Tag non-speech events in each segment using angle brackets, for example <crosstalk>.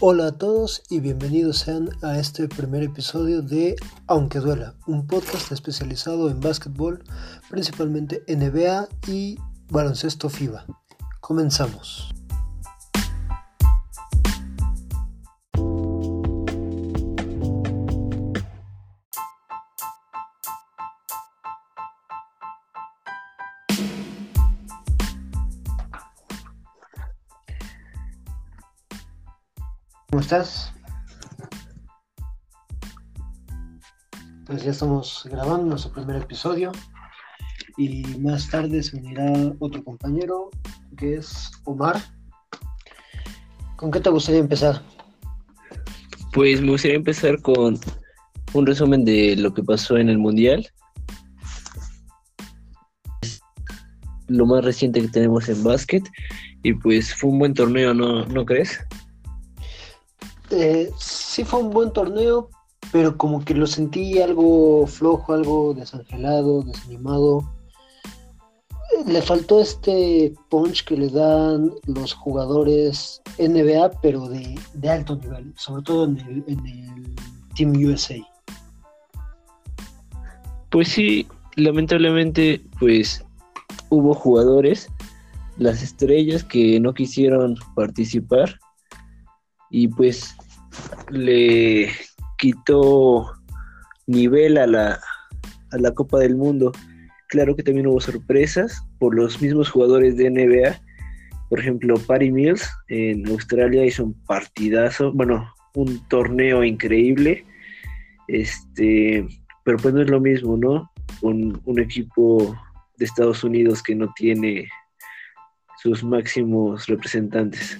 Hola a todos y bienvenidos sean a este primer episodio de Aunque Duela, un podcast especializado en básquetbol, principalmente NBA y baloncesto FIBA. Comenzamos. Estás? Pues ya estamos grabando nuestro primer episodio y más tarde se unirá otro compañero que es Omar. ¿Con qué te gustaría empezar? Pues me gustaría empezar con un resumen de lo que pasó en el Mundial. Lo más reciente que tenemos en básquet. Y pues fue un buen torneo, ¿no, ¿no crees? Eh, sí fue un buen torneo, pero como que lo sentí algo flojo, algo desangelado, desanimado. Le faltó este punch que le dan los jugadores NBA, pero de, alto nivel, sobre todo en el, en el Team USA. Pues sí, lamentablemente, pues hubo jugadores, las estrellas que no quisieron participar y pues le quitó nivel a la, a la Copa del Mundo. Claro que también hubo sorpresas por los mismos jugadores de NBA. Por ejemplo, Patty Mills en Australia hizo un partidazo, bueno, un torneo increíble. Este, pero pues no es lo mismo, ¿no? Con un equipo de Estados Unidos que no tiene sus máximos representantes.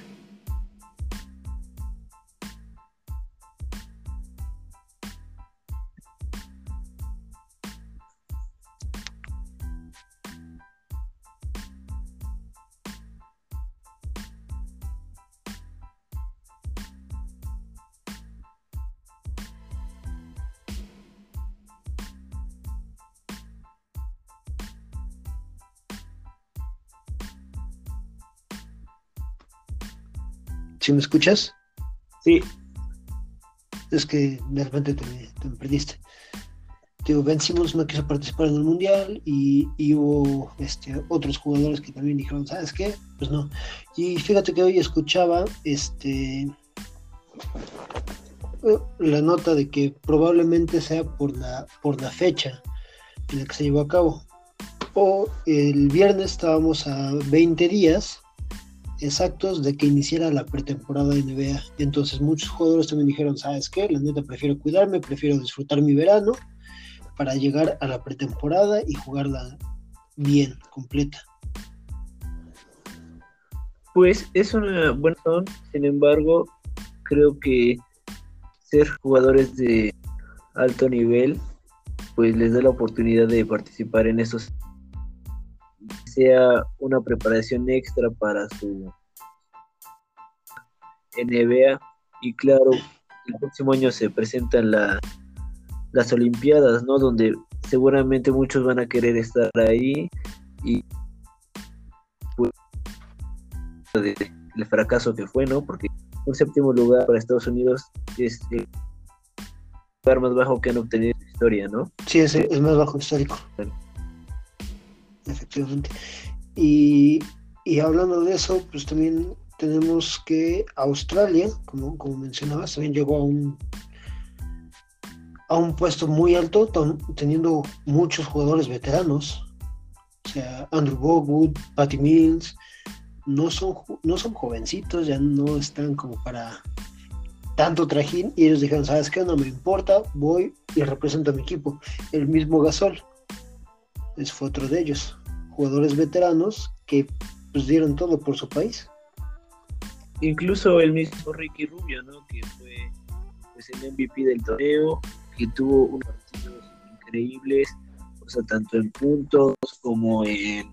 ¿Sí me escuchas? Sí. Es que de repente te, me perdiste. Digo, Ben Simmons no quiso participar en el mundial y, hubo este, otros jugadores que también dijeron, ¿sabes qué? Pues no. Y fíjate que hoy escuchaba este la nota de que probablemente sea por la, por la fecha en la que se llevó a cabo. O el viernes estábamos a 20 días exactos de que iniciara la pretemporada de NBA. Entonces muchos jugadores también dijeron, ¿sabes qué? La neta prefiero cuidarme, prefiero disfrutar mi verano para llegar a la pretemporada y jugarla bien, completa. Pues es una buena razón, sin embargo, creo que ser jugadores de alto nivel, pues les da la oportunidad de participar en estos sea una preparación extra para su NBA y claro, el próximo año se presentan las Olimpiadas, ¿no? Donde seguramente muchos van a querer estar ahí y pues, el fracaso que fue, ¿no? Porque un séptimo lugar para Estados Unidos es el lugar más bajo que han obtenido en la historia, ¿no? Sí, es el más bajo histórico efectivamente. Y, hablando de eso, pues también tenemos que Australia, como, como mencionabas, también llegó a un a un puesto muy alto, teniendo muchos jugadores veteranos. O sea, Andrew Bogwood, Patty Mills, no son, no son jovencitos, ya no están como para tanto trajín. Y ellos dijeron, ¿sabes qué? No me importa, voy y represento a mi equipo. El mismo Gasol, es fue otro de ellos jugadores veteranos que pues, dieron todo por su país. Incluso el mismo Ricky Rubio, ¿no? que fue pues, el MVP del torneo, que tuvo unos partidos increíbles, o sea, tanto en puntos como en,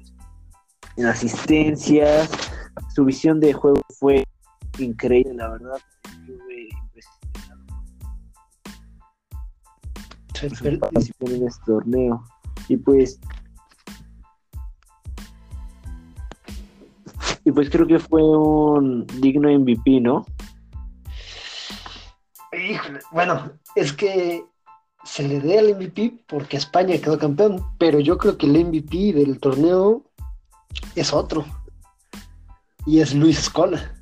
en asistencias. Su visión de juego fue increíble, la verdad. Estuve impresionado. en este torneo. Y pues Y pues creo que fue un digno MVP, ¿no? bueno, es que se le dé al MVP porque España quedó campeón, pero yo creo que el MVP del torneo es otro. Y es Luis Escola.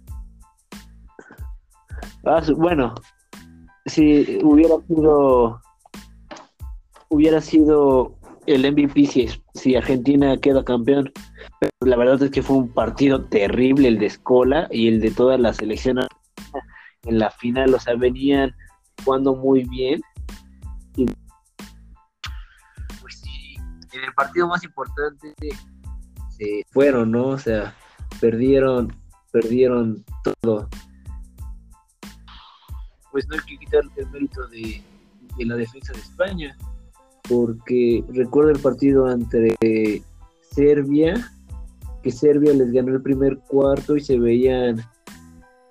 Ah, bueno, si hubiera sido hubiera sido el MVP si, si Argentina queda campeón. la verdad es que fue un partido terrible el de Escola y el de toda la selección en la final. O sea, venían jugando muy bien. Y, pues sí, en el partido más importante se fueron, ¿no? O sea, perdieron, perdieron todo. Pues no hay que quitar el mérito de la defensa de España porque recuerdo el partido entre Serbia, que Serbia les ganó el primer cuarto y se veían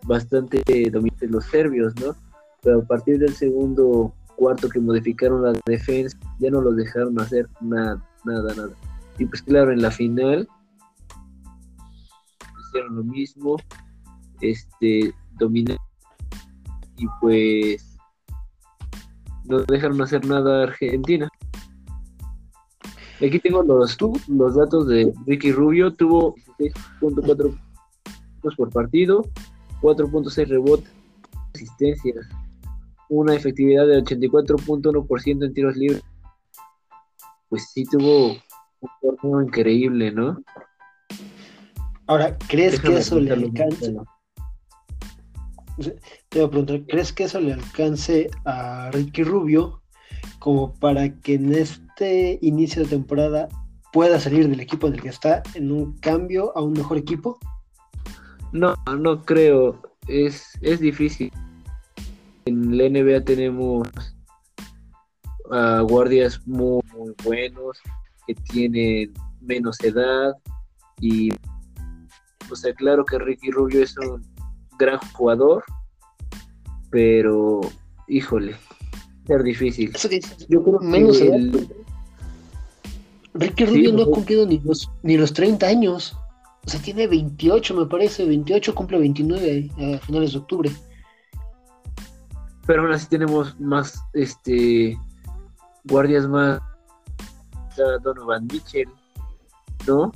bastante dominantes los serbios, ¿no? Pero a partir del segundo cuarto que modificaron la defensa, ya no los dejaron hacer nada, nada, nada. Y pues claro, en la final hicieron lo mismo, este, dominaron y pues no dejaron hacer nada a Argentina. Aquí tengo los, los datos de Ricky Rubio. Tuvo 16.4 puntos por partido, 4.6 rebotes, asistencias, una efectividad de 84.1% en tiros libres. Pues sí tuvo un torneo increíble, ¿no? Ahora, ¿crees que eso le alcance? Te voy a preguntar, ¿crees que eso le alcance a Ricky Rubio como para que en este inicio de temporada pueda salir del equipo en el que está en un cambio a un mejor equipo? No, no creo. Es, es difícil. En la NBA tenemos guardias muy, muy buenos que tienen menos edad y o sea claro que Ricky Rubio es un gran jugador pero híjole ser difícil. Yo creo menos el... Ricky Rubio no ha cumplido ni los, ni los 30 años. O sea, tiene 28, me parece. 28 cumple 29 a finales de octubre. Pero aún así tenemos más este guardias más. Donovan Mitchell, ¿no?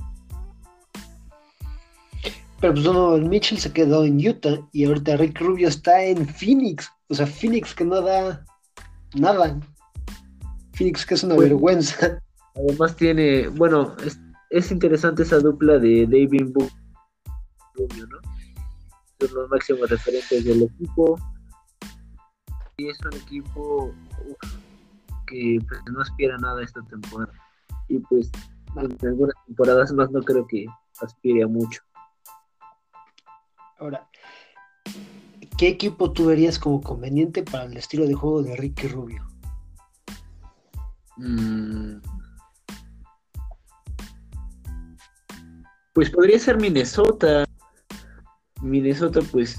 Pero pues Donovan Mitchell se quedó en Utah y ahorita Rick Rubio está en Phoenix. O sea, Phoenix que no da nada. Phoenix, que es una vergüenza. Además tiene, bueno, es, interesante esa dupla de David Book ¿no? Son los máximos referentes del equipo. Y es un equipo que pues, no aspira a nada esta temporada. Y pues en algunas temporadas más no creo que aspire a mucho. Ahora, ¿qué equipo tú verías como conveniente para el estilo de juego de Ricky Rubio? Mm. Pues podría ser Minnesota. Minnesota, pues,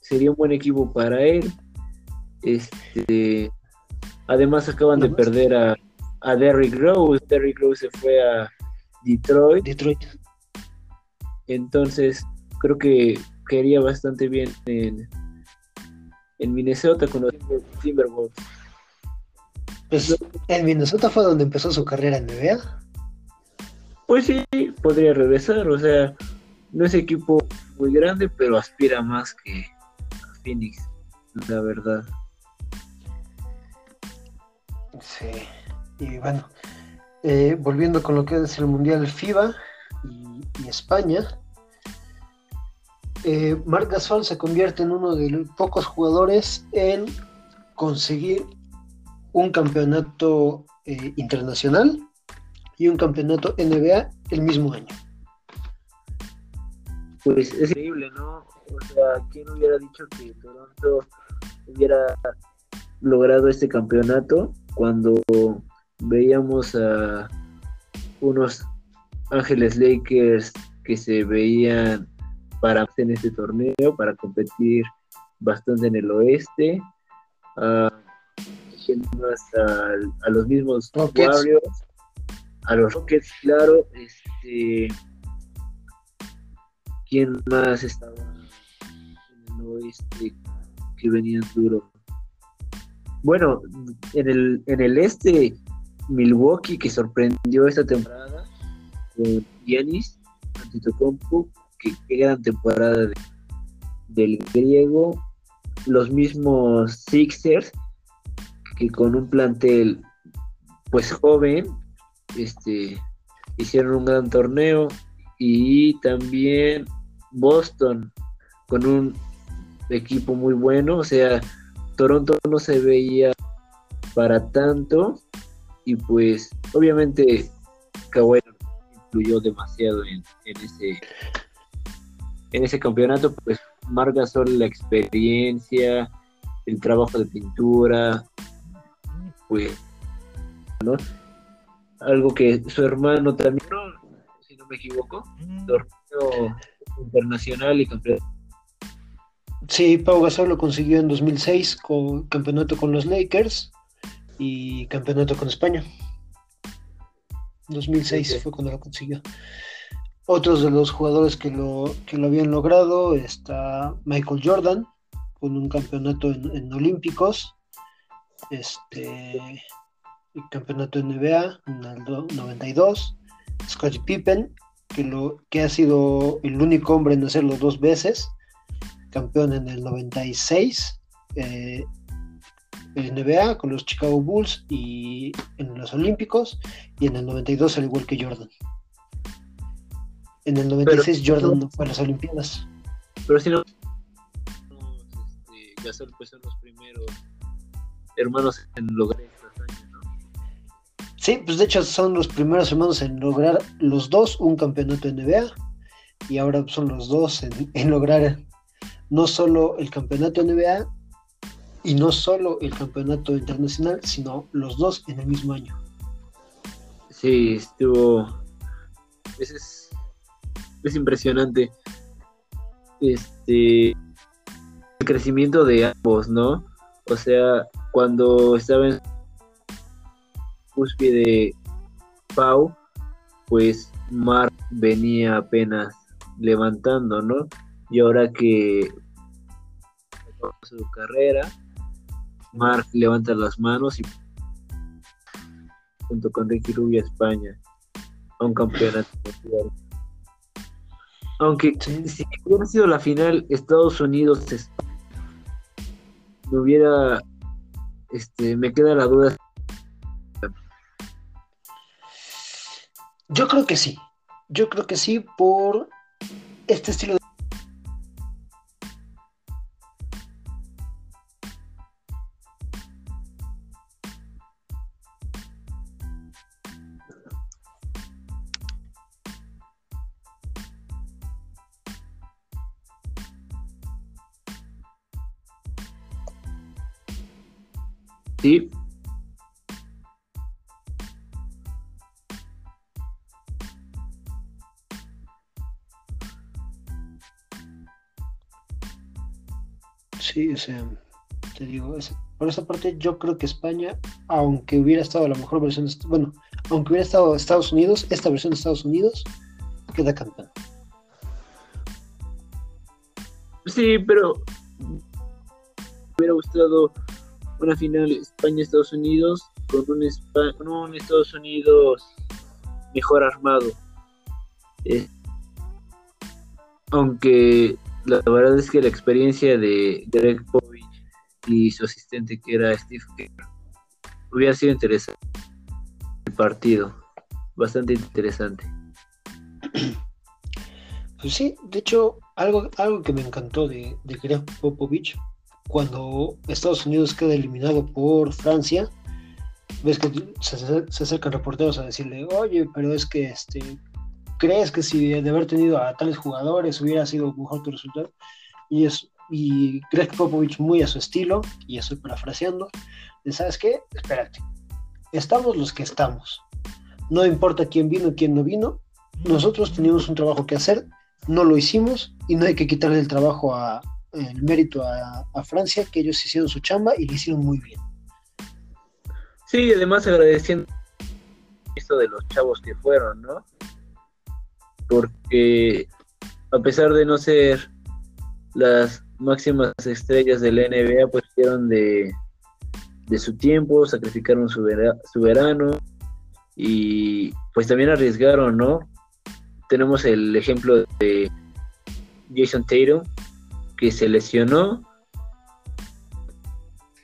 sería un buen equipo para él. Este, además acaban de perder a, a Derrick Rose. Derrick Rose se fue a Detroit. Detroit. Entonces, creo que quería bastante bien en, en Minnesota con los Timberwolves. Pues en Minnesota fue donde empezó su carrera en NBA. Pues sí, podría regresar, o sea, no es equipo muy grande, pero aspira más que a Phoenix, la verdad. Sí, y bueno, eh, volviendo con lo que es el Mundial FIBA y España, eh, Marc Gasol se convierte en uno de los pocos jugadores en conseguir un campeonato eh, internacional y un campeonato NBA el mismo año. Pues es increíble, ¿no? O sea, ¿quién hubiera dicho que Toronto hubiera logrado este campeonato cuando veíamos a unos Ángeles Lakers que se veían para en este torneo, para competir bastante en el oeste. Uh, a, los mismos Warriors, a los Rockets, claro. Este, ¿Quién más estaba en el oeste que venían duro? bueno, en el, en el este, Milwaukee, que sorprendió esta temporada, con Giannis Antetokounmpo, que qué gran temporada del griego, los mismos Sixers, que con un plantel pues joven, este, hicieron un gran torneo y también Boston con un equipo muy bueno, o sea, Toronto no se veía para tanto y pues obviamente Kawhi influyó demasiado en, ese en ese campeonato, pues marca solo la experiencia, el trabajo de pintura, pues, ¿no? Algo que su hermano también, si no me equivoco, torneo internacional y campeonato. Sí, Pau Gasol lo consiguió en 2006 con campeonato con los Lakers y campeonato con España. 2006 fue cuando lo consiguió. Otros de los jugadores que lo, que lo habían logrado está Michael Jordan con un campeonato en, Olímpicos, este el campeonato NBA en el 92, Scottie Pippen que, lo, que ha sido el único hombre en hacerlo dos veces, campeón en el 96 eh, en NBA con los Chicago Bulls y en los Olímpicos y en el 92 al igual que Jordan. En el 96 Jordan no fue a las Olimpiadas. Pero si no, este, pues son los primeros hermanos en lograr Sí, pues de hecho son los primeros hermanos en lograr los dos un campeonato NBA y ahora son los dos en, lograr no solo el campeonato NBA y no solo el campeonato internacional, sino los dos en el mismo año. Sí, estuvo. Es, es, impresionante. Este. El crecimiento de ambos, ¿no? O sea, cuando estaba en cúspide Pau, pues Mark venía apenas levantando, ¿no? Y ahora que su carrera, Mark levanta las manos y junto con Ricky Rubio España a un campeonato Aunque si hubiera sido la final Estados Unidos me hubiera este me queda la duda Yo creo que sí. Yo creo que sí por este estilo de... Sí, Sí, o sea, te digo, por esa parte yo creo que España, aunque hubiera estado la mejor versión, bueno, aunque hubiera estado Estados Unidos, esta versión de Estados Unidos queda campeón. Sí, pero me hubiera gustado una final España-Estados Unidos con un, Estados Unidos mejor armado. Eh, aunque la verdad es que la experiencia de Greg Povich y su asistente que era Steve Kerr hubiera sido interesante el partido, bastante interesante. Pues sí, de hecho, algo, algo que me encantó de, de Greg Popovich, cuando Estados Unidos queda eliminado por Francia, ves que se, se acercan reporteros a decirle, oye, pero es que este crees que si de haber tenido a tales jugadores hubiera sido mejor tu resultado? Y, es, y Greg Popovich muy a su estilo, y estoy parafraseando, ¿sabes qué? Espérate, estamos los que estamos. No importa quién vino y quién no vino, nosotros teníamos un trabajo que hacer, no lo hicimos y no hay que quitarle el trabajo a, el mérito a, Francia, que ellos hicieron su chamba y lo hicieron muy bien. Sí, además agradeciendo esto de los chavos que fueron, ¿no? porque a pesar de no ser las máximas estrellas de la NBA, pues hicieron de de su tiempo, sacrificaron su verano y pues también arriesgaron, ¿no? Tenemos el ejemplo de Jason Tatum, que se lesionó,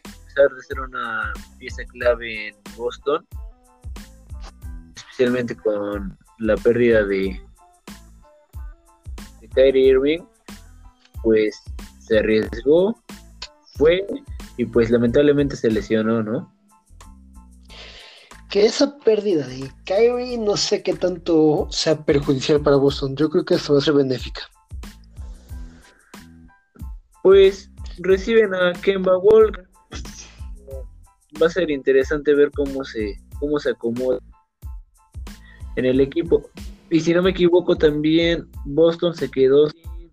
a pesar de ser una pieza clave en Boston, especialmente con la pérdida de, Kyrie Irving, pues se arriesgó, fue y pues lamentablemente se lesionó, ¿no? Que esa pérdida de Kyrie no sé qué tanto sea perjudicial para Boston. Yo creo que esto va a ser benéfica. Pues reciben a Kemba Walker. Va a ser interesante ver cómo se, cómo se acomoda en el equipo. Y si no me equivoco, también Boston se quedó sin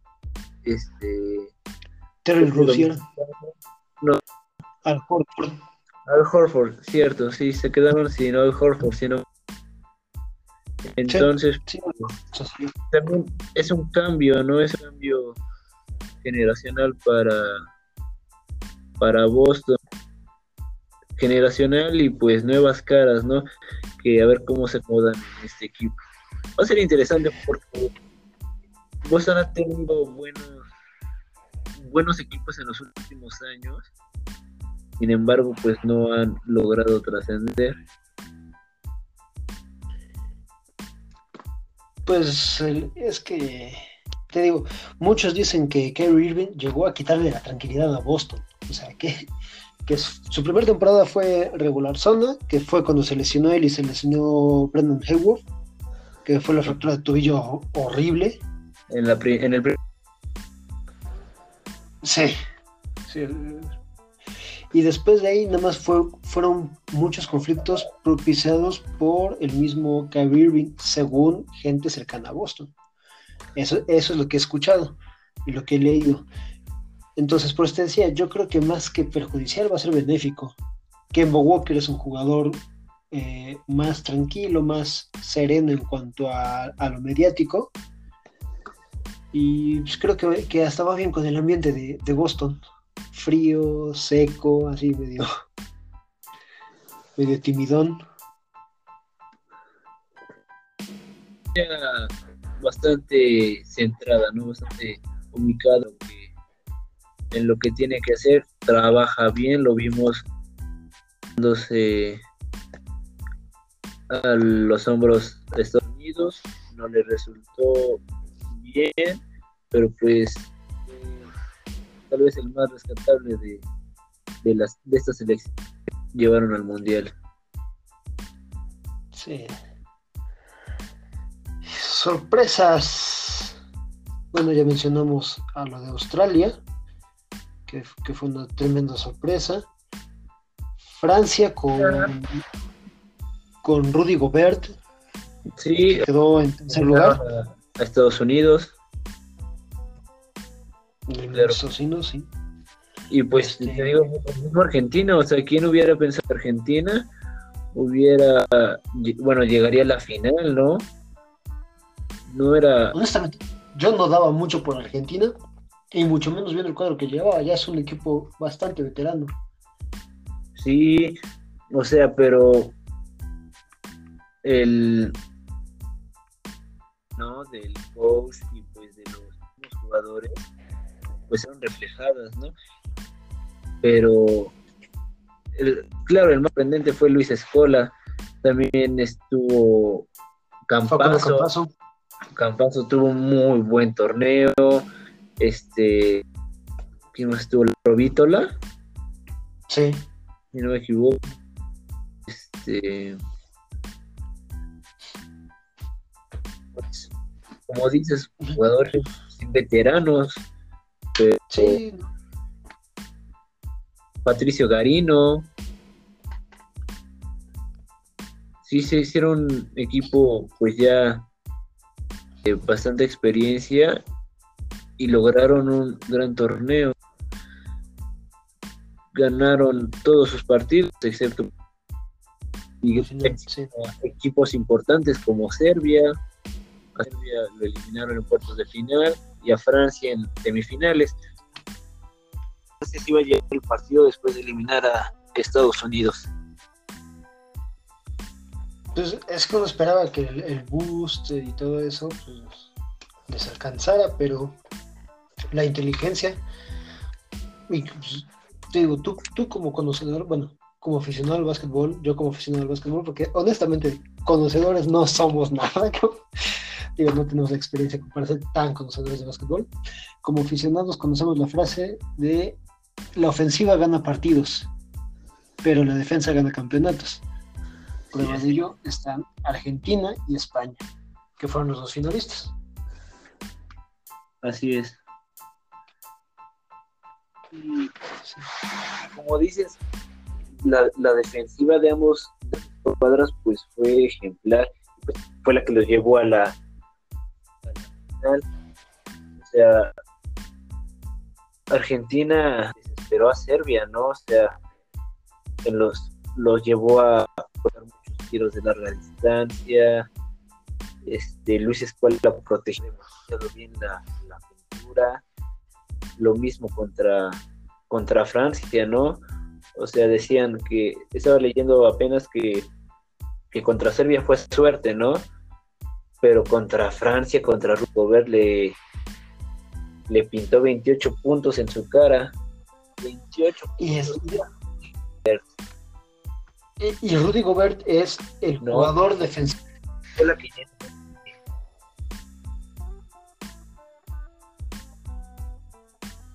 este. Terry Rozier. No. Al Horford. Al Horford, cierto, sí, se quedaron sin Al Horford, sino. Entonces, Sí, sí, sí. también es un cambio, ¿no? Es un cambio generacional para, para Boston. Generacional y pues nuevas caras, ¿no? Que a ver cómo se acomodan en este equipo. Va a ser interesante porque Boston ha tenido buenos, buenos equipos en los últimos años. Sin embargo, pues no han logrado trascender. Pues es que, te digo, muchos dicen que Kyrie Irving llegó a quitarle la tranquilidad a Boston. O sea, que, su primera temporada fue regular zona, que fue cuando se lesionó él y se lesionó Brendan Hayward, que fue la fractura de tobillo ho- horrible. En, la pri- en el Sí. sí, Y después de ahí nada más fue, fueron muchos conflictos propiciados por el mismo Kyrie Irving, según gente cercana a Boston. Eso, es lo que he escuchado y lo que he leído. Entonces, por eso te decía, yo creo que más que perjudicial va a ser benéfico. Kemba Walker es un jugador eh, más tranquilo, más sereno en cuanto a, lo mediático. Y pues, creo que, que hasta va bien con el ambiente de, Boston. Frío, seco, así medio, <laughs> medio timidón. Bastante centrada, ¿no? Bastante ubicada que- en lo que tiene que hacer, trabaja bien, lo vimos dándose a los hombros de Estados Unidos, no le resultó bien, pero pues eh, tal vez el más rescatable de, de las de estas elecciones llevaron al mundial. Sí. Sorpresas. Bueno, ya mencionamos a lo de Australia, que, que fue una tremenda sorpresa. Francia con, con Rudy Gobert, Sí, que quedó en tercer lugar. a Estados Unidos. Claro. Sí. Y pues Este- te digo, mismo Argentina, o sea, ¿quién hubiera pensado que Argentina hubiera, bueno, llegaría a la final, ¿no? No era, Honestamente, yo no daba mucho por Argentina, y mucho menos viendo el cuadro que llevaba. Ya es un equipo bastante veterano. sí, o sea, pero el, ¿no? Del coach y pues de los jugadores, pues eran reflejadas, ¿no? Pero, el- claro, el más sorprendente fue Luis Escola, también estuvo Campazo. Campazo. Campazo tuvo un muy buen torneo. Este. ¿Quién más estuvo? Provítola, Sí. si no me equivoco. Este. pues, como dices, jugadores veteranos. Sí, Patricio Garino. Sí, se hicieron equipo, pues ya de bastante experiencia y lograron un gran torneo. Ganaron todos sus partidos, excepto y sí, sí. equipos importantes como Serbia. A Serbia lo eliminaron en cuartos de final y a Francia en semifinales. Se iba a llegar el partido después de eliminar a, Estados Unidos. Entonces, es que uno esperaba que el, el boost y todo eso pues, les alcanzara, pero la inteligencia, y, pues, te digo, tú, tú como conocedor, bueno, como aficionado al básquetbol, yo como aficionado al básquetbol, porque honestamente, conocedores no somos <laughs> nada, digo, no tenemos la experiencia para ser tan conocedores de básquetbol. Como aficionados conocemos la frase de la ofensiva gana partidos, pero la defensa gana campeonatos. Pruebas de ello están Argentina y España, que fueron los dos finalistas. Así es. Y como dices, la, la defensiva de ambos cuadros pues fue ejemplar, pues, fue la que los llevó a la, a la final. O sea, Argentina desesperó a Serbia, ¿no? O sea, que los, los llevó a tiros de larga distancia. Este, Luis Escuela protegió demasiado bien la, la pintura. Lo mismo contra, contra Francia, ¿no? O sea, decían que, estaba leyendo apenas que, que contra Serbia fue suerte, ¿no? Pero contra Francia, contra Gobert le, le pintó 28 puntos en su cara. 28 Y, es, y, Rudy Gobert es el No. jugador defensivo. la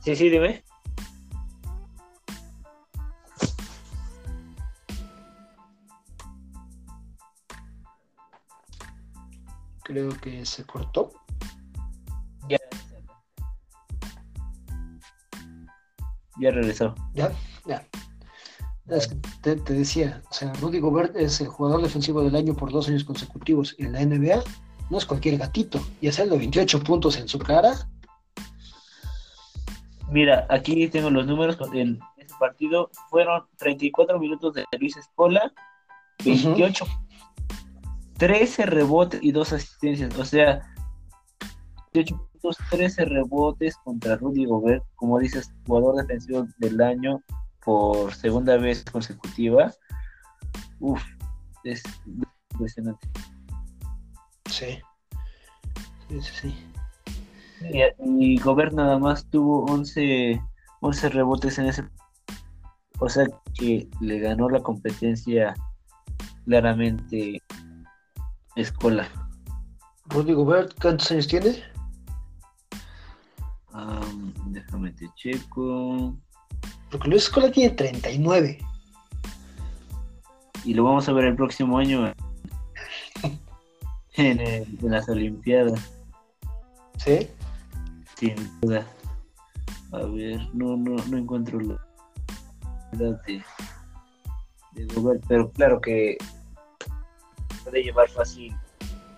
Sí, sí, dime. Creo que se cortó. Ya. Ya regresó. Ya, ya. Es que te, te decía, o sea, Rudy Gobert es el jugador defensivo del año por dos años consecutivos en la NBA. No es cualquier gatito. Y hacerlo 28 puntos en su cara. Mira, aquí tengo los números en ese partido. Fueron 34 minutos de Luis Escola, 28, 13 rebotes y 2 asistencias. O sea, 28 puntos, 13 rebotes contra Rudy Gobert, como dices, jugador defensivo del año por segunda vez consecutiva. Uf, es impresionante. Sí. Sí, sí, sí. Y, y Gobert nada más tuvo 11, 11 rebotes en ese. O sea que le ganó la competencia claramente Escola. Rudy Gobert, ¿cuántos años tiene? Am, déjame te checo. Porque Luis Escola tiene 39. Y lo vamos a ver el próximo año en, el- en las Olimpiadas, ¿Sí? sin duda. A ver, no, no, no encuentro la edad de, pero claro que puede llevar fácil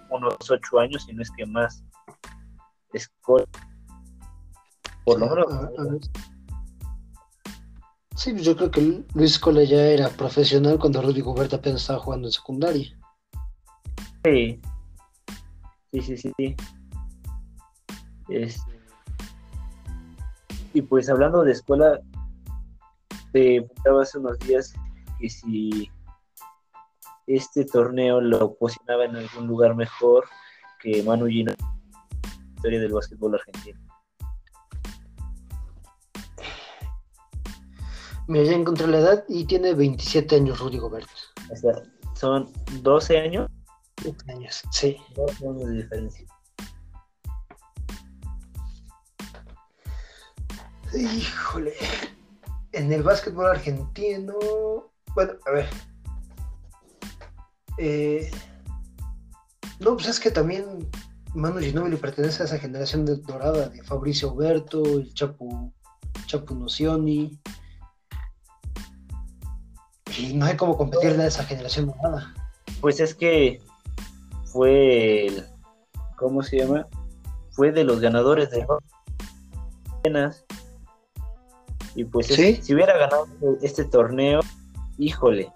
unos ocho años, si no es que más. Escola. Por lo menos. Sí, pues yo creo que Luis Escola ya era profesional cuando Rudy Gobert apenas estaba jugando en secundaria. Sí, sí, sí, sí. Este, y pues hablando de escuela, te preguntaba hace unos días que si este torneo lo posicionaba en algún lugar mejor que Manu la historia del básquetbol argentino. Mira, ya encontré la edad y tiene 27 años Rudy Gobert. O sea, son 12 años, 27 años, sí. 12 años de diferencia. Híjole. En el básquetbol argentino. Bueno, a ver. Eh, no, pues es que también Manu Ginóbili pertenece a esa generación de- dorada de Fabricio Oberto, el Chapu, Chapu Nocioni. Y no hay cómo competirle a esa generación dorada. Pues es que fue el, ¿cómo se llama? Fue de los ganadores de apenas. Y pues si hubiera ganado este torneo, híjole,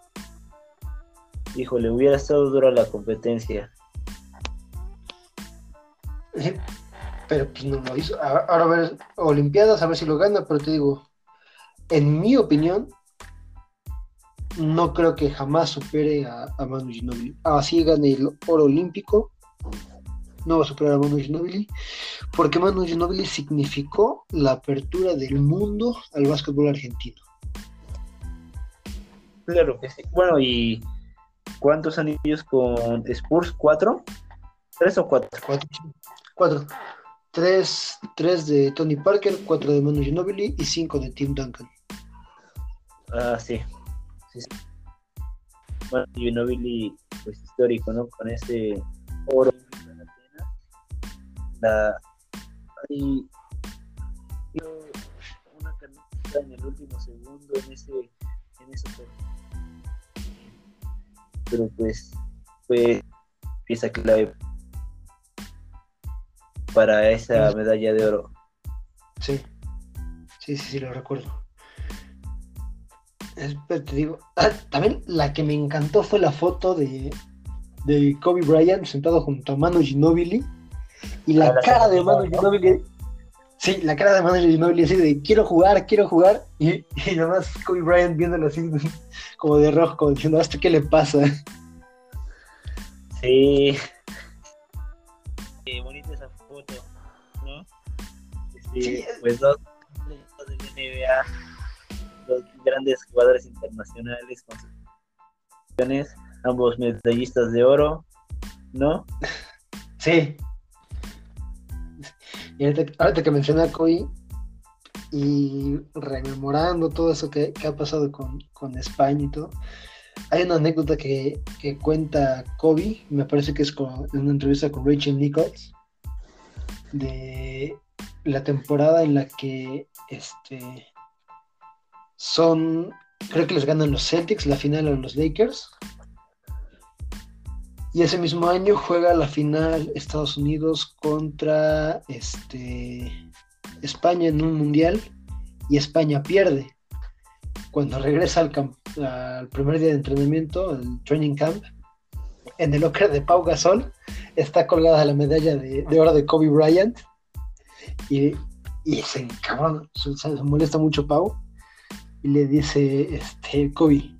híjole, hubiera estado dura la competencia. Pero pues no lo hizo. Ahora a ver, Olimpiadas, a ver si lo gana, pero te digo, en mi opinión, no creo que jamás supere a, a Manu Ginobili. Así gane el oro olímpico, no va a superar a Manu Ginobili, porque Manu Ginobili significó la apertura del mundo al básquetbol argentino. Claro que sí. Bueno, ¿y cuántos anillos con Spurs? ¿Cuatro? ¿Tres o cuatro? Cuatro. cuatro. Tres, tres de Tony Parker, cuatro de Manu Ginobili y cinco de Tim Duncan. Ah, sí. Sí. Bueno, Ginobili, pues histórico, ¿no? Con ese oro en Atenas. La... Hay una canasta en el último segundo en ese, en ese. Pero pues fue pieza clave para esa medalla de oro. Sí, sí, sí, sí, lo recuerdo. Es, te digo, ah, también la que me encantó fue la foto de, de Kobe Bryant sentado junto a Manu Ginobili y la Ah, la cara de Manu ¿no? Ginobili. Sí, la cara de Manu Ginobili así de quiero jugar, quiero jugar. Y, y nomás Kobe Bryant viéndolo así <laughs> como de rojo, como diciendo, ¿hasta qué le pasa? Sí. Qué bonita esa foto, ¿no? Este, Sí. Pues dos, dos del NBA, dos grandes jugadores internacionales con sus ambos medallistas de oro, ¿no? Sí. Y ahorita, que menciona a Kobe y rememorando todo eso que, ha pasado con, con España y todo, hay una anécdota que, que cuenta Kobe, me parece que es en una entrevista con Rachel Nichols, de la temporada en la que este son, creo que les ganan los Celtics la final a los Lakers. Y ese mismo año juega la final Estados Unidos contra este, España en un mundial y España pierde. Cuando regresa al, al primer día de entrenamiento, el training camp, en el locker de Pau Gasol está colgada la medalla de, de oro de Kobe Bryant y, y se encabrona, se, se molesta mucho Pau y le dice este, Kobe,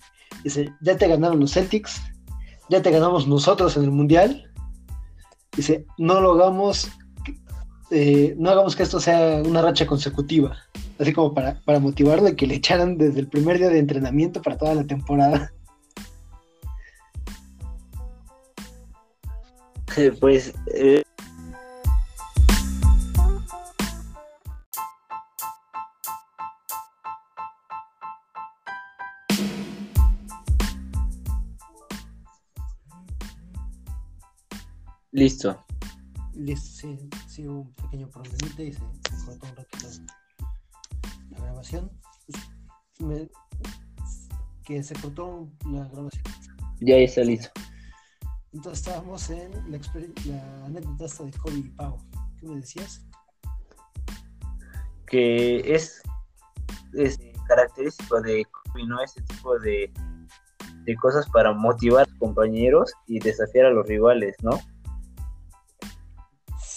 dice, ya te ganaron los Celtics, ya te ganamos nosotros en el mundial. Dice, no lo hagamos, eh, no hagamos que esto sea una racha consecutiva. Así como para, para motivarlo y que le echaran desde el primer día de entrenamiento para toda la temporada. <laughs> Pues eh, listo. Listo, sí, sí, hubo un pequeño problemita y se, cortó un rato la, grabación. Me- que se cortó la grabación. Ya está listo. Entonces estábamos en la, la anécdota esta de Kobe y Pau. ¿Qué me decías? que es, es característico de Kobe, ¿no? Ese tipo de, de cosas para motivar a sus compañeros y desafiar a los rivales, ¿no?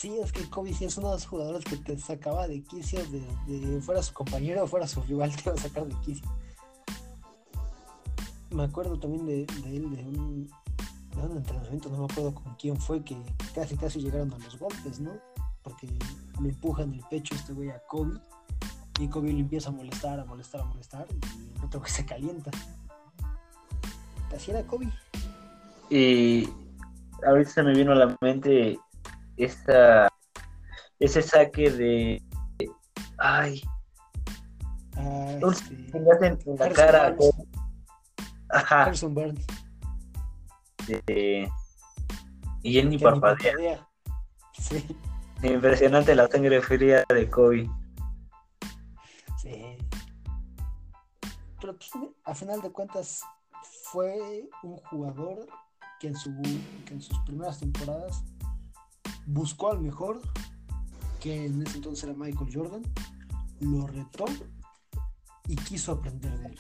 Sí, es que Kobe sí es uno de los jugadores que te sacaba de quicio de, fuera su compañero o fuera su rival, te iba a sacar de quicio. Me acuerdo también de, él, de un, entrenamiento, no me acuerdo con quién fue, que casi casi llegaron a los golpes, ¿no? Porque lo empuja en el pecho este güey a Kobe y Kobe le empieza a molestar, a molestar, a molestar y el otro güey se calienta. Así era Kobe. Y ahorita se me vino a la mente esta, ese saque de... Ay, Ah, Un- este, le hacen en la cara. Barnes. Ajá, Harrison Barnes. de- y él ni parpadea. parpadea. Sí. Impresionante la sangre fría de Kobe. Sí. Pero pues, a final de cuentas fue un jugador que en, su, que en sus primeras temporadas buscó al mejor, que en ese entonces era Michael Jordan, lo retó y quiso aprender de él.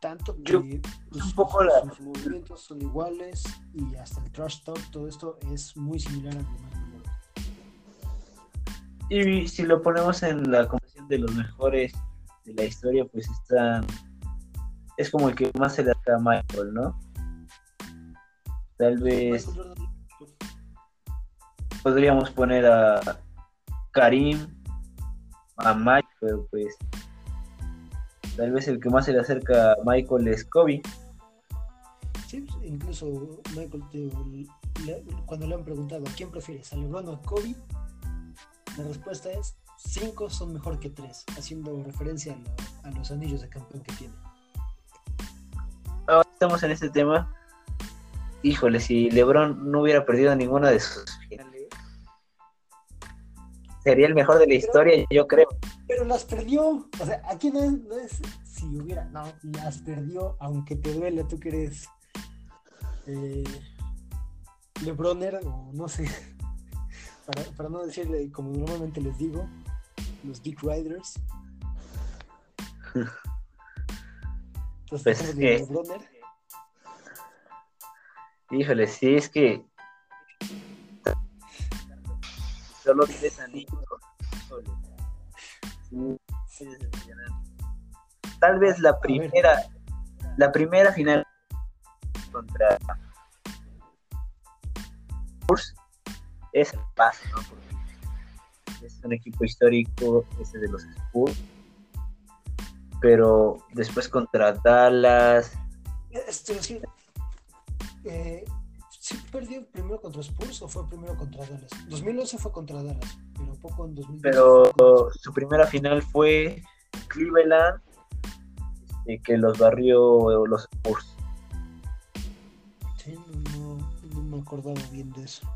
Tanto que Yo- pues, un poco la- sus movimientos son iguales y hasta el trash talk, todo esto es muy similar al de Michael Jordan. Y si lo ponemos en la conversación de los mejores de la historia, pues está. Es como el que más se le acerca a Michael, ¿no? Tal vez podríamos poner a Karim, a Mike, pero pues tal vez el que más se le acerca a Michael es Kobe. Sí, pues, incluso Michael, cuando le han preguntado a quién prefieres, a LeBron o a Kobe, la respuesta es cinco son mejor que tres, haciendo referencia a, los anillos de campeón que tiene. Ahora estamos en este tema. Híjole, si LeBron no hubiera perdido ninguna de sus finales, sería el mejor de la historia, yo creo. Pero las perdió. O sea, aquí no es, si hubiera, no, las perdió, aunque te duele, tú que eres eh, Lebroner o no sé, <laughs> para, no decirle como normalmente les digo, los Dick Riders. <laughs> Entonces, pues Lebroner. Híjole, sí, es que solo tres anillos. Tal vez la primera, la primera final contra Spurs es el paso, ¿no? Porque es un equipo histórico ese de los Spurs, pero después contra Dallas. Eh, ¿Sí perdió primero contra Spurs o fue primero contra Dallas? 2011 fue contra Dallas, pero poco en 2012. Pero su primera final fue Cleveland, este, que los barrió los Spurs. Sí, no, no, me acordaba bien de eso.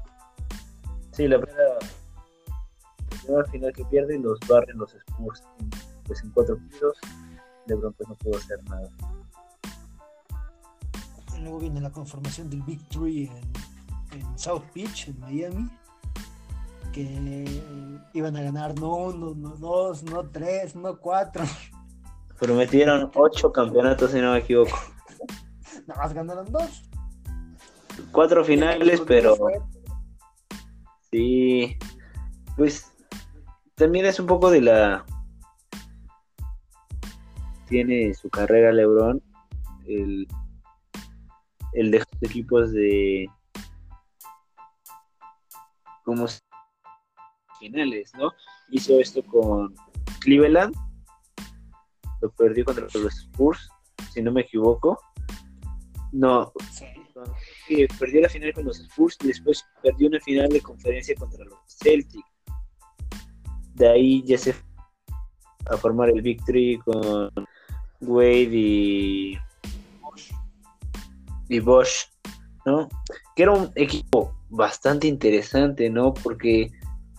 Sí, la primera, la primera final que pierde los barren los Spurs. Pues en cuatro pisos, LeBron pues no pudo hacer nada luego viene la conformación del Big Three en, South Beach, en Miami, que iban a ganar no uno, no dos, no tres, no cuatro. Prometieron ocho campeonatos, si no me equivoco. Nada más ganaron dos. Cuatro finales, pero. Sí. Pues también es un poco de la. Tiene su carrera LeBron. El el de los equipos de como finales, ¿no? Hizo esto con Cleveland, lo perdió contra los Spurs, si no me equivoco. No, sí. perdió la final con los Spurs y después perdió una final de conferencia contra los Celtics. De ahí ya se fue a formar el Victory con Wade y y Bosch, ¿no? Que era un equipo bastante interesante, ¿no? Porque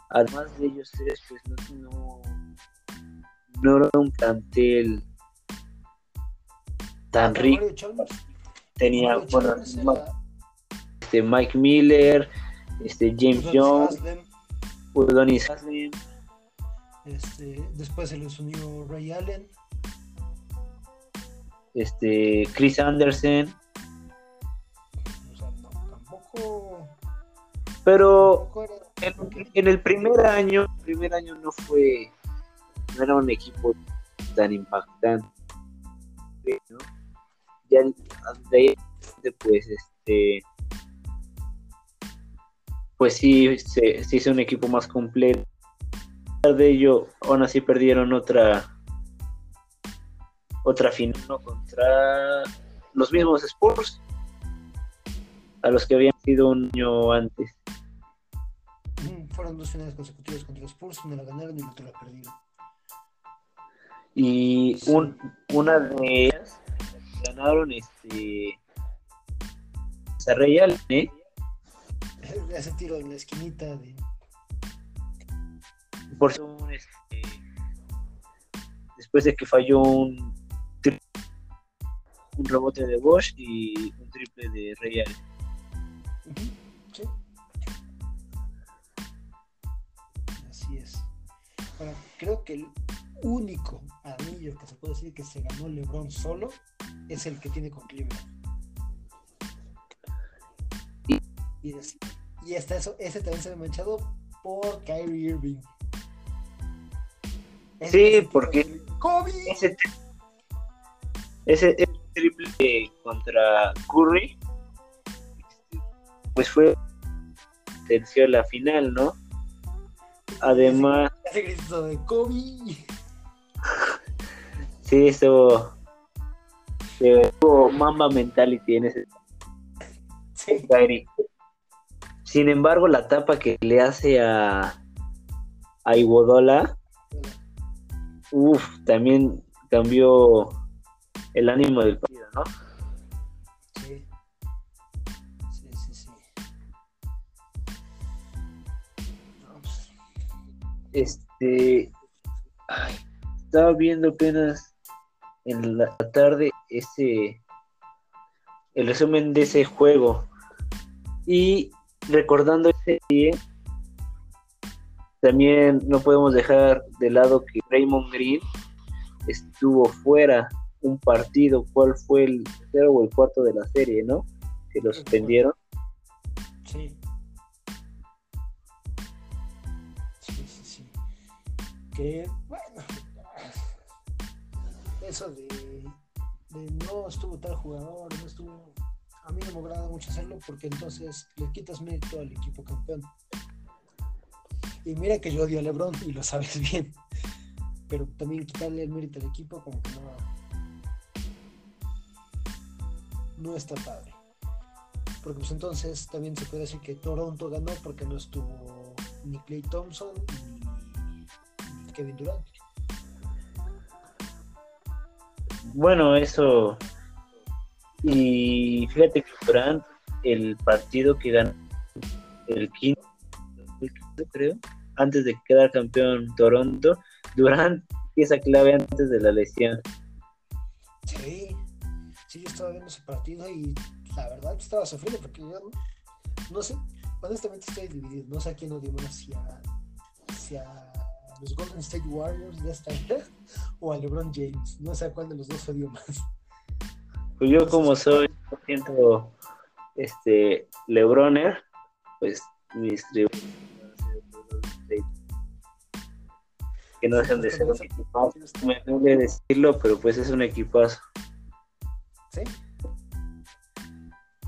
además de ellos tres, pues no, no, era un plantel tan rico. Tenía, bueno, este, Mike Miller, este, James Jones, Udonis este, después se les unió Ray Allen. Este, Chris Anderson. Pero en, el primer año, el primer año no fue, no era un equipo tan impactante, ¿no? Ya de ahí, pues, este, pues sí, se, hizo un equipo más completo. De ello, aún así perdieron otra otra final contra los mismos Spurs a los que habían sido un año antes. Fueron dos finales consecutivas contra los Spurs, una la ganaron y la otra la perdieron. Y una de ellas ganaron este Sarreal, ¿eh? Ese tiro en la esquinita de. Por este, después de que falló un, un rebote de Bosch y un triple de Real. Creo que el único anillo que se puede decir que se ganó LeBron solo es el que tiene con Cleveland. Y, y hasta eso, ese también se ve manchado por Kyrie Irving. Sí, porque Kobe. ese, ese, ese triple contra Curry, pues fue terció la final, ¿no? Además, Ese grito de Kobe. sí, estuvo, estuvo Mamba Mentality en ese Sí. Sin embargo, la tapa que le hace a, a Iguodola, uff, también cambió el ánimo del partido, ¿no? Este, ay, estaba viendo apenas en la tarde ese, el resumen de ese juego y recordando ese día, también no podemos dejar de lado que Raymond Green estuvo fuera un partido, ¿cuál fue el tercero o el cuarto de la serie, no? Que lo suspendieron. Que, bueno, <sighs> eso de, no estuvo tal jugador, no estuvo. A mí no me agrada mucho hacerlo porque entonces le quitas mérito al equipo campeón. Y mira que yo odio a LeBron y lo sabes <laughs> bien. Pero también quitarle el mérito al equipo, como que no. No está padre. Porque pues entonces también se puede decir que Toronto ganó porque no estuvo ni Clay Thompson ni Kevin Durant. Bueno, eso. Y fíjate que Durant, el partido que ganó el quinto, el creo, antes de quedar campeón Toronto, Durant esa clave antes de la lesión. Sí, sí, yo estaba viendo ese partido y la verdad estaba sufriendo porque yo no, no sé, honestamente estoy dividido, no sé a quién odio más, si a, si a los Golden State Warriors de esta era o a LeBron James, no sé a cuál de los dos odio más. Pues yo como soy siento este Lebroner, pues mis tributos que no dejan de ser un equipazo. Me duele decirlo, pero pues es un equipazo. ¿Sí?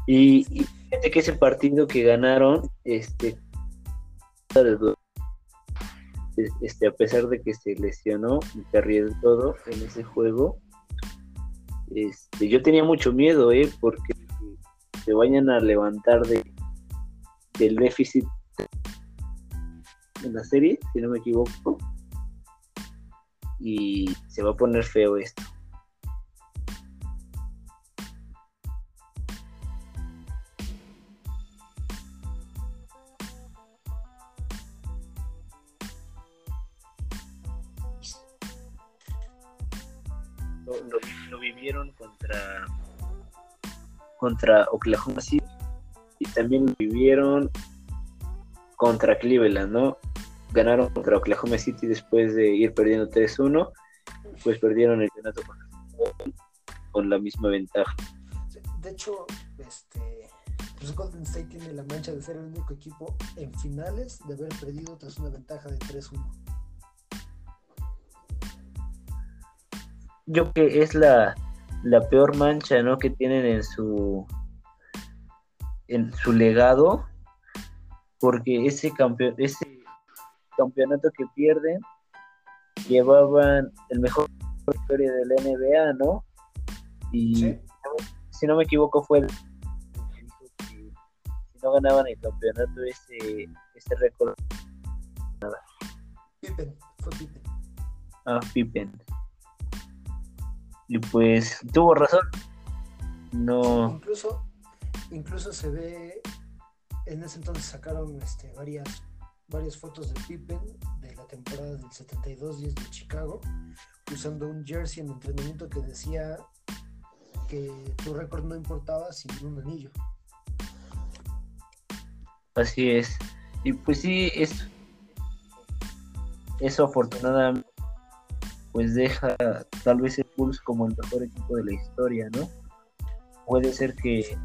Y, y fíjate que ese partido que ganaron, este, este, a pesar de que se lesionó y perdió todo en ese juego, este, yo tenía mucho miedo, ¿eh? Porque se vayan a levantar de, del déficit en la serie, si no me equivoco, y se va a poner feo esto. Lo, vivieron contra contra Oklahoma City y también lo vivieron contra Cleveland, ¿no? Ganaron contra Oklahoma City después de ir perdiendo 3-1, pues perdieron el campeonato con, la misma ventaja. De hecho, este, pues Golden State tiene la mancha de ser el único equipo en finales de haber perdido tras una ventaja de 3-1. Yo creo que es la, la peor mancha, ¿no? Que tienen en su en su legado, porque ese campeón, ese campeonato que pierden llevaban el mejor historia de la NBA, ¿no? Y Sí. si no me equivoco fue el si no ganaban el campeonato ese ese récord Pippen, fue Pippen. a Pippen. Y pues tuvo razón. No, Incluso, incluso se ve, en ese entonces sacaron este, varias, varias fotos de Pippen de la temporada del 72-10 de Chicago, usando un jersey en entrenamiento que decía que tu récord no importaba sin un anillo. así es. Y pues sí, es eso afortunadamente pues deja tal vez el Bulls como el mejor equipo de la historia, ¿no? Puede ser que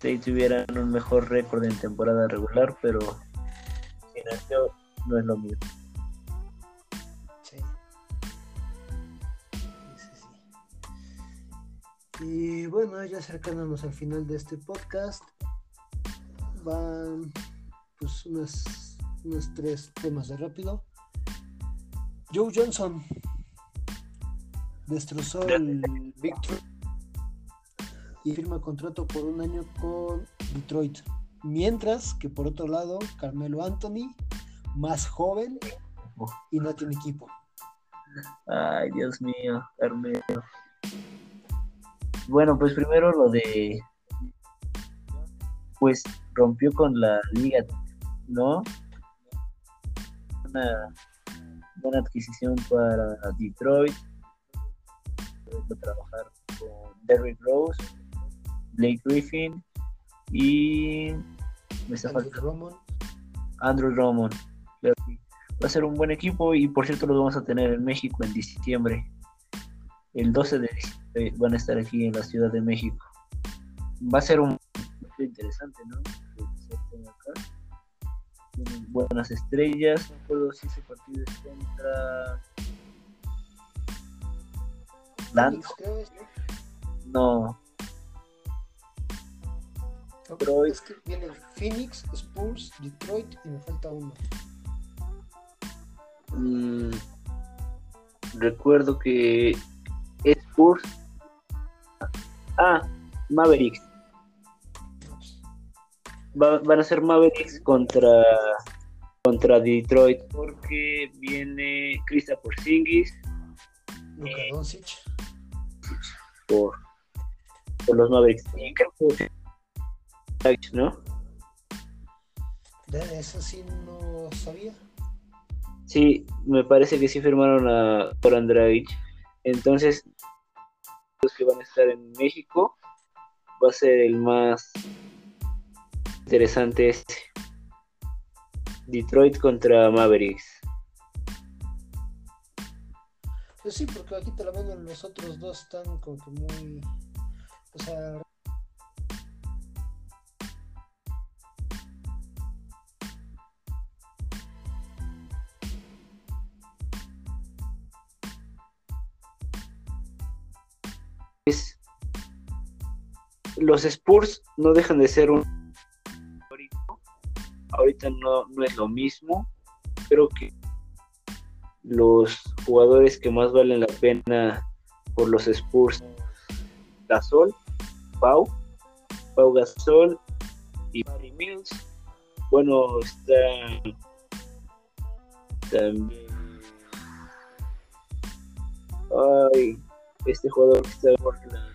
tuvieran un mejor récord en temporada regular, pero sin eso no es lo mismo. Sí. Y bueno, ya acercándonos al final de este podcast, van pues unas, unos tres temas de rápido. Joe Johnson destrozó el Victory y firma contrato por un año con Detroit. Mientras que por otro lado, Carmelo Anthony, más joven y no tiene equipo. Ay, Dios mío, Carmelo. Bueno, pues primero lo de. Pues rompió con la liga, ¿no? Una buena adquisición para Detroit. Trabajar con Derrick Rose, Blake Griffin y. Me está Andrew Drummond. Andrew Drummond. Va a ser un buen equipo y por cierto los vamos a tener en México en diciembre. El 12 de diciembre van a estar aquí en la Ciudad de México. Va a ser un interesante, ¿no? Acá. Tienen buenas estrellas. No recuerdo si ese partido es contra. Lando. No. Es que viene Phoenix, Spurs, Detroit y me falta uno. Mm, recuerdo que Spurs. Ah, Mavericks. Van a ser Mavericks contra contra Detroit porque viene Krista Porzingis Luka Doncic por, por los Mavericks y creo que ¿no? De eso sí no sabía. Sí, me parece que sí firmaron a por Andrade. Entonces, los que van a estar en México va a ser el más interesante este. Detroit contra Mavericks. Pues sí, porque aquí te lo venden los otros dos están como que muy. O sea. los Spurs no dejan de ser un ahorita no, no es lo mismo creo que los jugadores que más valen la pena por los Spurs Gasol, Pau, Pau Gasol y Barry Mills. Bueno, está también ay, este jugador que está por la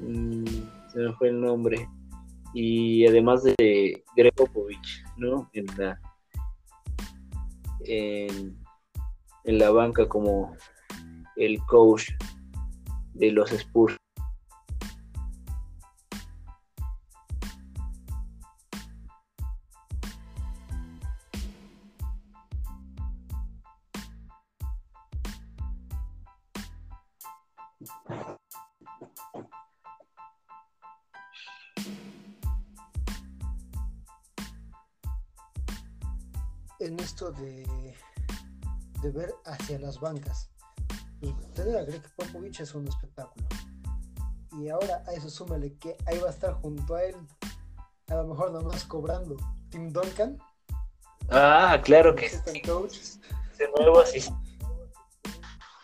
mm, se me fue el nombre y además de Greg Popovich, ¿no? En la, en, en la banca como el coach de los Spurs. Bancas. Pues, tener a Greg Popovich es un espectáculo. Y ahora a eso súmale que ahí va a estar junto a él, a lo mejor nomás cobrando, Tim Duncan. Ah, claro que coach. Ese nuevo asistente.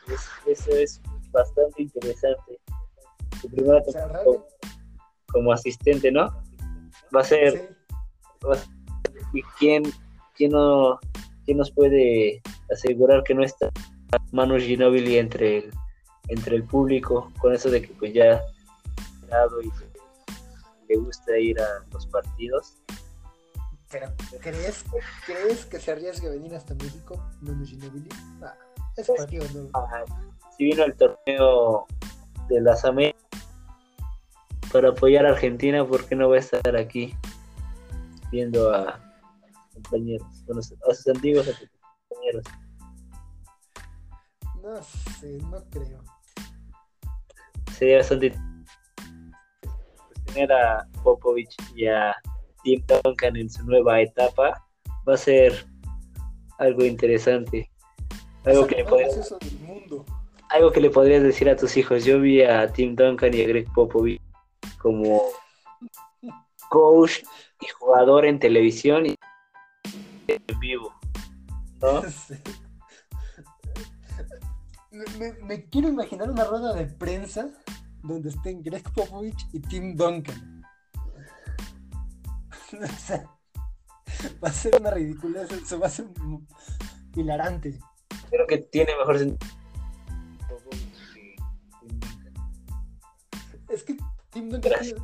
Es- Eso es bastante interesante. Su primera O sea, como asistente, ¿no? Va a ser. sí, va a ser- ¿Y quién, quién, no, quién nos puede asegurar que no está Manu Ginobili entre el, entre el público? Con eso de que pues ya y le gusta ir a los partidos. pero ¿crees, ¿crees que se arriesgue a venir hasta México? Manu Ginobili? Ah, ese partido no. Ah, Si vino al torneo de las Américas para apoyar a Argentina, ¿por qué no va a estar aquí viendo a compañeros, bueno, a sus antiguos compañeros? No sé, no creo. Sería bastante tener a Popovich y a Tim Duncan en su nueva etapa va a ser algo interesante. Algo que, le podrías, algo que le podrías decir a tus hijos. Yo vi a Tim Duncan y a Greg Popovich como coach y jugador en televisión y en vivo. ¿no? <laughs> Me, quiero imaginar una rueda de prensa donde estén Greg Popovich y Tim Duncan. <laughs> va a ser una ridiculez, eso va a ser hilarante. Creo que tiene mejor sentido. Es que Tim Duncan tiene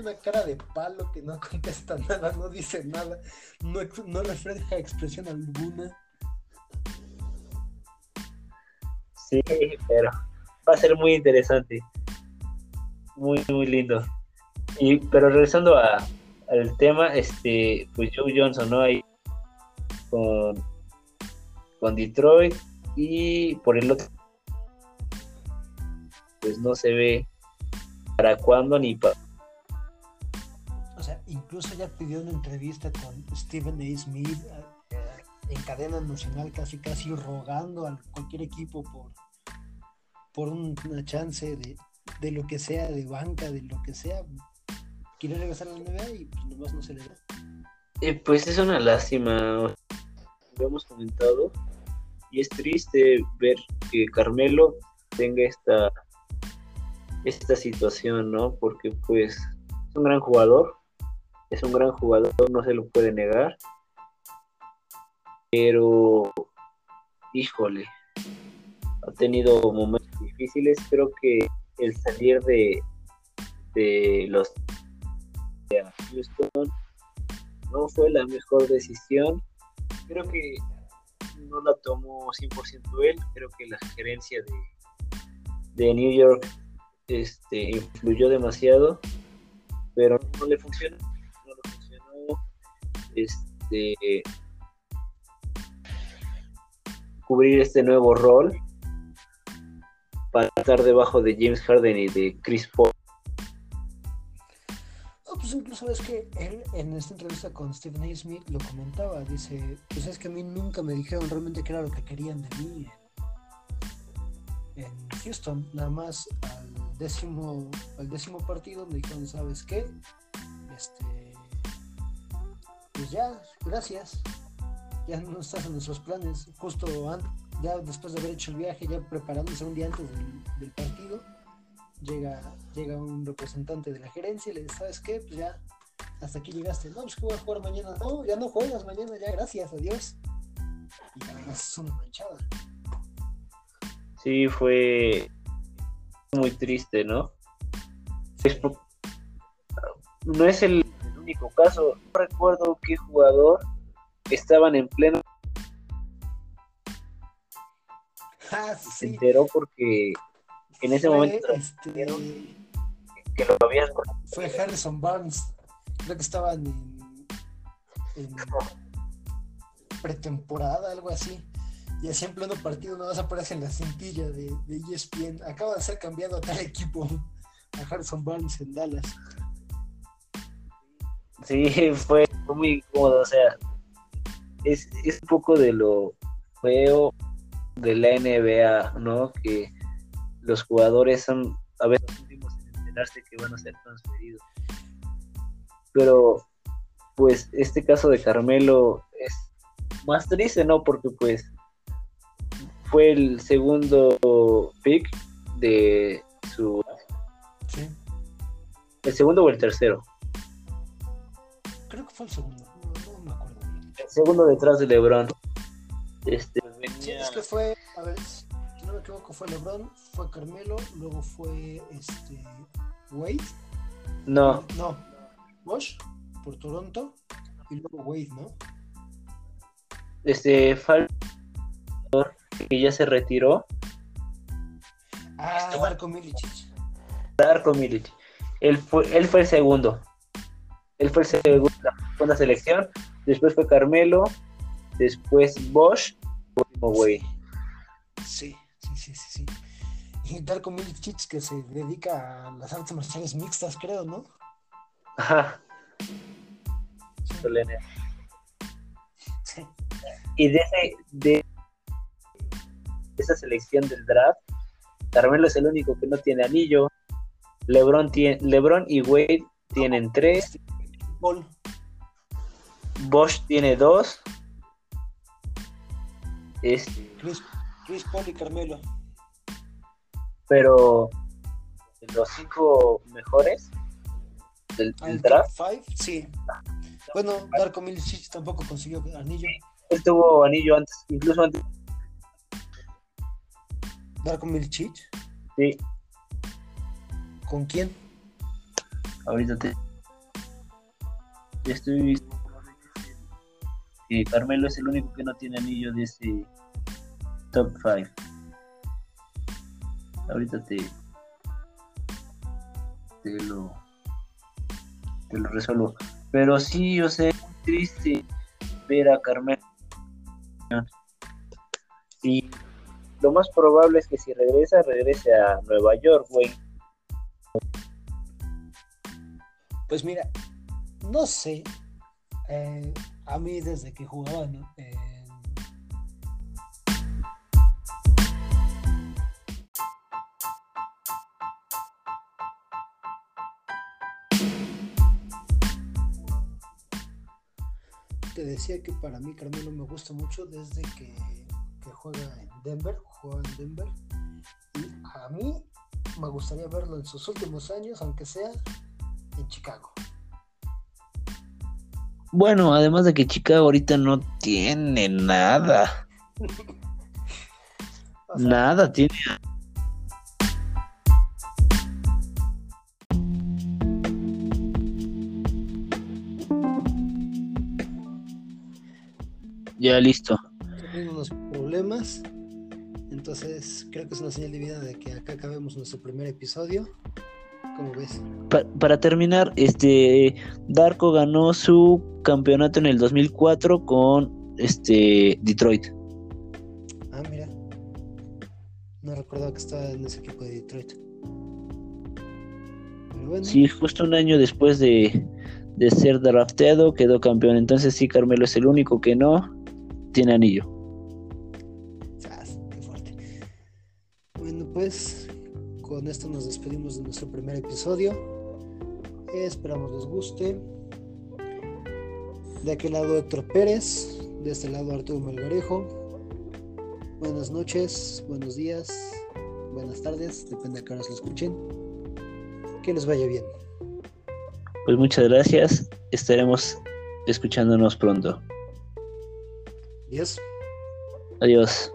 una cara de palo que no <laughs> contesta nada, no dice nada, no, no refleja expresión alguna. Sí, pero va a ser muy interesante. Muy, muy lindo. Y, pero regresando a, al tema, este, pues Joe Johnson, ¿no? Ahí con, con Detroit y por el otro, pues no se ve para cuándo ni para. O sea, incluso ya pidió una entrevista con Stephen A. Smith eh, en cadena nacional, casi casi rogando a cualquier equipo por, por una chance de, de lo que sea, de banca, de lo que sea, quiere regresar a la NBA y pues nomás no se le da. Eh, pues es una lástima, lo hemos comentado, y es triste ver que Carmelo tenga esta, esta situación, ¿no? Porque pues es un gran jugador, es un gran jugador, no se lo puede negar, pero híjole, ha tenido momentos difíciles, creo que el salir de, de los Houston no fue la mejor decisión. Creo que no la tomó 100% él. Creo que la gerencia de, de New York este, influyó demasiado, pero no le funcionó. No le funcionó. Este, cubrir este nuevo rol para estar debajo de James Harden y de Chris Paul pues incluso es que él en esta entrevista con Stephen A. Smith lo comentaba, dice, pues es que a mí nunca me dijeron realmente qué era lo que querían de mí en, Houston, nada más al décimo, al décimo partido me dijeron, ¿sabes qué? Este, pues ya, gracias, ya no estás en nuestros planes, justo ya después de haber hecho el viaje, ya preparándose un día antes del partido llega, llega un representante de la gerencia y le dice, ¿sabes qué? Pues ya, hasta aquí llegaste. No, pues que voy a jugar mañana. No, ya no juegas mañana, ya, gracias, adiós. Y además es una manchada. Sí, fue muy triste, ¿no? no es el, único caso. No recuerdo qué jugador estaban en pleno. Ah, sí. Se enteró porque en ese momento este, que lo habían fue Harrison Barnes creo que estaban en, en pretemporada algo así y así en pleno partido no vas a aparece en la cintilla de, de ESPN acaba de ser cambiado a tal equipo a Harrison Barnes en Dallas sí <laughs> fue, muy incómodo o sea es, es un poco de lo feo de la NBA, ¿no? Que los jugadores son a veces los últimos en enterarse que van a ser transferidos. Pero, pues, este caso de Carmelo es más triste, ¿no? Porque, pues, fue el segundo pick de su. Sí. ¿El segundo o el tercero? Creo que fue el segundo, segundo detrás de LeBron. Este, sí, es que fue, a ver, no me equivoco, fue LeBron, fue Carmelo, luego fue este Wade. No. No, Bosch por Toronto y luego Wade, ¿no? Este que ya se retiró. Ah, Darko Milicic. Darko Milicic. Él fue, él fue el segundo. Él fue el segundo, la selección. Después fue Carmelo. Después Bosch. Último Wade. Sí sí, sí, sí. Y Darko Milicic que se dedica a las artes marciales mixtas, creo, ¿no? Ajá. Sí. Y de ese, de esa selección del draft, Carmelo es el único que no tiene anillo. LeBron, tiene, LeBron y Wade tienen tres. Bosch tiene dos. Este, Chris, Paul y Carmelo. Pero los cinco mejores del, draft. Five, sí. Bueno, Darko Milicic tampoco consiguió anillo. Él tuvo anillo antes, incluso antes. ¿Darko Milicic? Sí. ¿Con quién? Ahorita te. Estoy que Carmelo es el único que no tiene anillo de ese top 5. Ahorita te, te lo te lo resuelvo. Pero sí, yo sé, es triste ver a Carmelo. Y lo más probable es que si regresa, regrese a Nueva York, güey. Pues mira, no sé. Eh, a mí desde que jugaba ¿no? te decía que para mí Carmelo me gusta mucho desde que, que, juega en Denver, juega en Denver y a mí me gustaría verlo en sus últimos años, aunque sea en Chicago. Bueno, además de que Chicago ahorita no tiene nada. <laughs> nada tiene. Ya listo. Unos problemas. Entonces, creo que es una señal de vida de que acá acabemos nuestro primer episodio. ¿Cómo ves? para terminar, este Darko ganó su campeonato en el 2004 con este Detroit. Ah, mira. No recordaba que estaba en ese equipo de Detroit. Sí, justo un año después de, de ser drafteado quedó campeón. Entonces sí, Carmelo es el único que no tiene anillo. Qué fuerte. Bueno, pues con esto nos despedimos de nuestro primer episodio. Esperamos les guste. De aquel lado Héctor Pérez, de este lado Arturo Melgarejo. Buenas noches, buenos días, buenas tardes, depende de qué horas lo escuchen. Que les vaya bien. Pues muchas gracias, estaremos escuchándonos pronto. Adiós. Adiós.